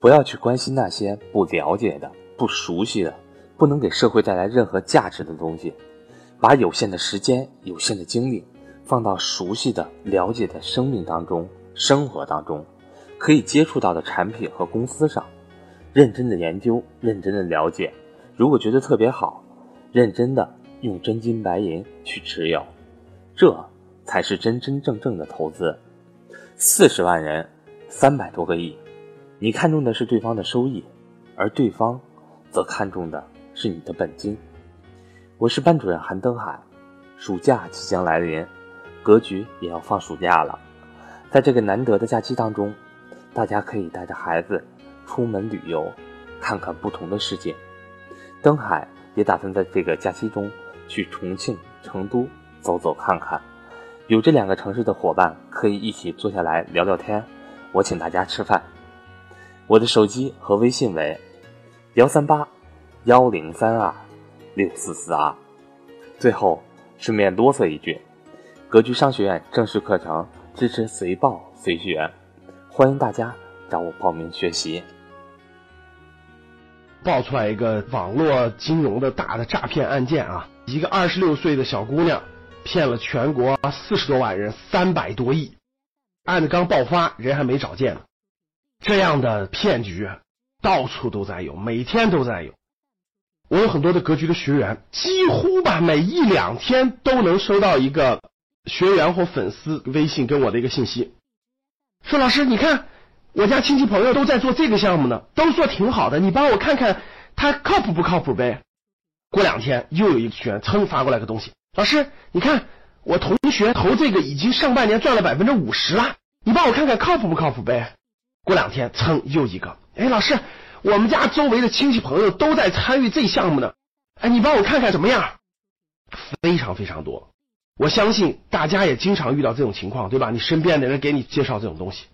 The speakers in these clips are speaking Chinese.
不要去关心那些不了解的、不熟悉的、不能给社会带来任何价值的东西，把有限的时间、有限的精力放到熟悉的、了解的生命当中、生活当中，可以接触到的产品和公司上，认真的研究、认真的了解。如果觉得特别好，认真的用真金白银去持有，这才是真真正正的投资。四十万人，三百多个亿。你看重的是对方的收益，而对方则看重的是你的本金。我是班主任韩登海，暑假即将来临，格局也要放暑假了。在这个难得的假期当中，大家可以带着孩子出门旅游，看看不同的世界。登海也打算在这个假期中去重庆、成都走走看看。有这两个城市的伙伴可以一起坐下来聊聊天，我请大家吃饭。我的手机和微信为幺三八幺零三二六四四二。最后顺便啰嗦一句，格局商学院正式课程支持随报随学，欢迎大家找我报名学习。爆出来一个网络金融的大的诈骗案件啊！一个二十六岁的小姑娘骗了全国四十多万人三百多亿，案子刚爆发，人还没找见呢。这样的骗局到处都在有，每天都在有。我有很多的格局的学员，几乎吧每一两天都能收到一个学员或粉丝微信跟我的一个信息，说老师，你看我家亲戚朋友都在做这个项目呢，都说挺好的，你帮我看看他靠谱不靠谱呗。过两天又有一个学员噌发过来个东西，老师，你看我同学投这个已经上半年赚了百分之五十了，你帮我看看靠谱不靠谱呗。过两天，噌又一个，哎，老师，我们家周围的亲戚朋友都在参与这项目呢，哎，你帮我看看怎么样？非常非常多，我相信大家也经常遇到这种情况，对吧？你身边的人给你介绍这种东西，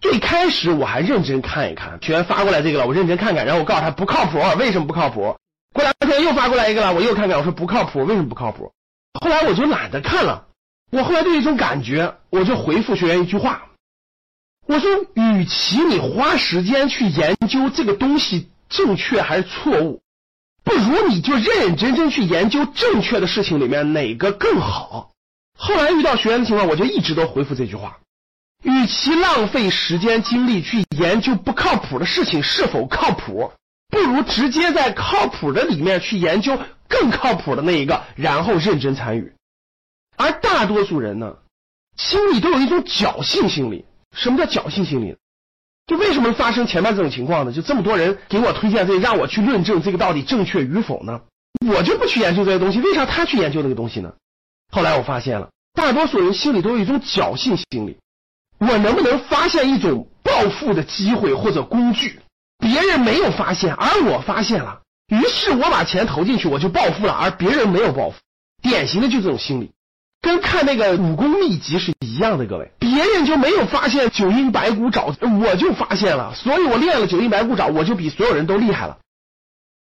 最开始我还认真看一看，学员发过来这个了，我认真看看，然后我告诉他不靠谱，为什么不靠谱？过两天又发过来一个了，我又看看，我说不靠谱，为什么不靠谱？后来我就懒得看了，我后来就有一种感觉，我就回复学员一句话。我说，与其你花时间去研究这个东西正确还是错误，不如你就认认真真去研究正确的事情里面哪个更好。后来遇到学员的情况，我就一直都回复这句话：，与其浪费时间精力去研究不靠谱的事情是否靠谱，不如直接在靠谱的里面去研究更靠谱的那一个，然后认真参与。而大多数人呢，心里都有一种侥幸心理。什么叫侥幸心理？就为什么发生前面这种情况呢？就这么多人给我推荐这，让我去论证这个到底正确与否呢？我就不去研究这些东西，为啥他去研究那个东西呢？后来我发现了，大多数人心里都有一种侥幸心理。我能不能发现一种暴富的机会或者工具？别人没有发现，而我发现了，于是我把钱投进去，我就暴富了，而别人没有暴富。典型的就这种心理。跟看那个武功秘籍是一样的，各位，别人就没有发现九阴白骨爪，我就发现了，所以我练了九阴白骨爪，我就比所有人都厉害了。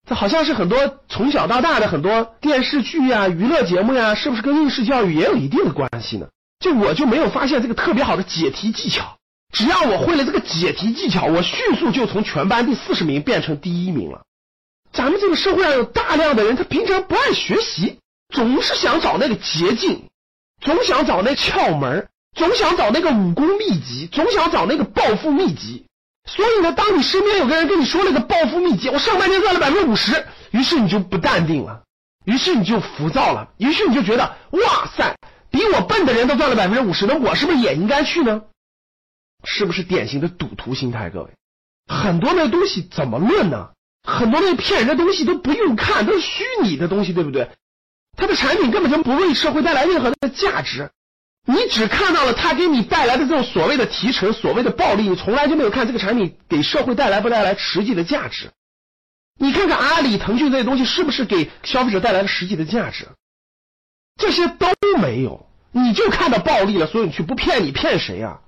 这好像是很多从小到大的很多电视剧呀、娱乐节目呀，是不是跟应试教育也有一定的关系呢？就我就没有发现这个特别好的解题技巧，只要我会了这个解题技巧，我迅速就从全班第四十名变成第一名了。咱们这个社会上有大量的人，他平常不爱学习，总是想找那个捷径。总想找那窍门，总想找那个武功秘籍，总想找那个暴富秘籍。所以呢，当你身边有个人跟你说了个暴富秘籍，我上半年赚了百分之五十，于是你就不淡定了，于是你就浮躁了，于是你就觉得哇塞，比我笨的人都赚了百分之五十，那我是不是也应该去呢？是不是典型的赌徒心态？各位，很多那东西怎么论呢？很多那骗人的东西都不用看，都是虚拟的东西，对不对？他的产品根本就不为社会带来任何的价值，你只看到了他给你带来的这种所谓的提成、所谓的暴利，你从来就没有看这个产品给社会带来不带来实际的价值。你看看阿里、腾讯这些东西是不是给消费者带来了实际的价值？这些都没有，你就看到暴利了，所以你去不骗你骗谁啊？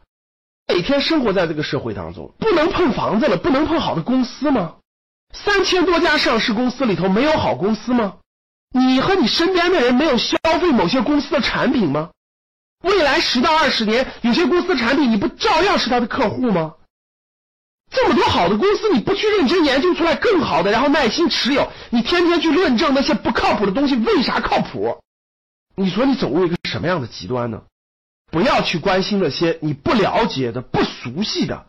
每天生活在这个社会当中，不能碰房子了，不能碰好的公司吗？三千多家上市公司里头没有好公司吗？你和你身边的人没有消费某些公司的产品吗？未来十到二十年，有些公司的产品你不照样是他的客户吗？这么多好的公司，你不去认真研究出来更好的，然后耐心持有，你天天去论证那些不靠谱的东西为啥靠谱？你说你走入一个什么样的极端呢？不要去关心那些你不了解的、不熟悉的、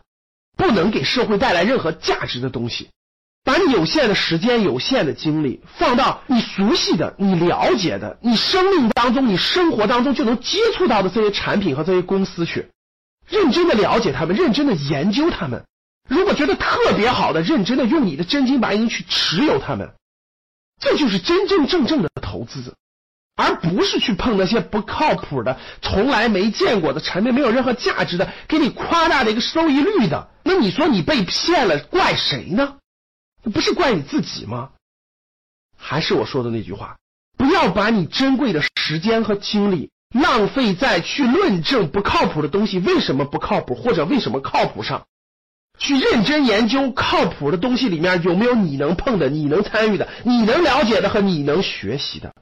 不能给社会带来任何价值的东西。把你有限的时间、有限的精力放到你熟悉的、你了解的、你生命当中、你生活当中就能接触到的这些产品和这些公司去，认真的了解他们，认真的研究他们。如果觉得特别好的，认真的用你的真金白银去持有他们，这就是真真正正的投资，而不是去碰那些不靠谱的、从来没见过的产品、没有任何价值的，给你夸大的一个收益率的。那你说你被骗了，怪谁呢？不是怪你自己吗？还是我说的那句话，不要把你珍贵的时间和精力浪费在去论证不靠谱的东西为什么不靠谱或者为什么靠谱上，去认真研究靠谱的东西里面有没有你能碰的、你能参与的、你能了解的和你能学习的，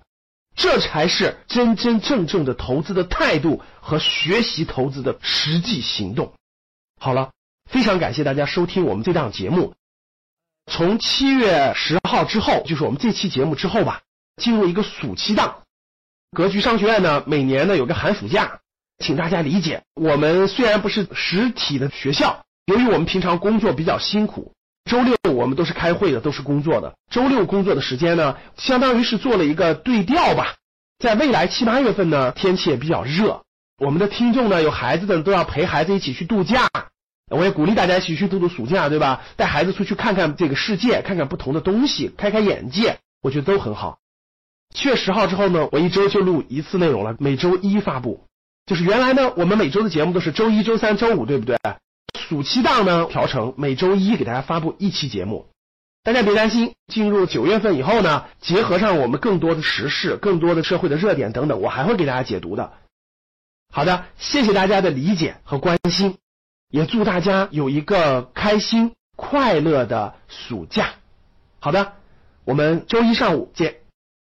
这才是真真正正的投资的态度和学习投资的实际行动。好了，非常感谢大家收听我们这档节目。从七月十号之后，就是我们这期节目之后吧，进入一个暑期档。格局商学院呢，每年呢有个寒暑假，请大家理解。我们虽然不是实体的学校，由于我们平常工作比较辛苦，周六我们都是开会的，都是工作的。周六工作的时间呢，相当于是做了一个对调吧。在未来七八月份呢，天气也比较热，我们的听众呢有孩子的都要陪孩子一起去度假。我也鼓励大家一起去度度暑假，对吧？带孩子出去看看这个世界，看看不同的东西，开开眼界，我觉得都很好。七月十号之后呢，我一周就录一次内容了，每周一发布。就是原来呢，我们每周的节目都是周一周三周五，对不对？暑期档呢调成每周一给大家发布一期节目。大家别担心，进入九月份以后呢，结合上我们更多的时事、更多的社会的热点等等，我还会给大家解读的。好的，谢谢大家的理解和关心。也祝大家有一个开心快乐的暑假。好的，我们周一上午见。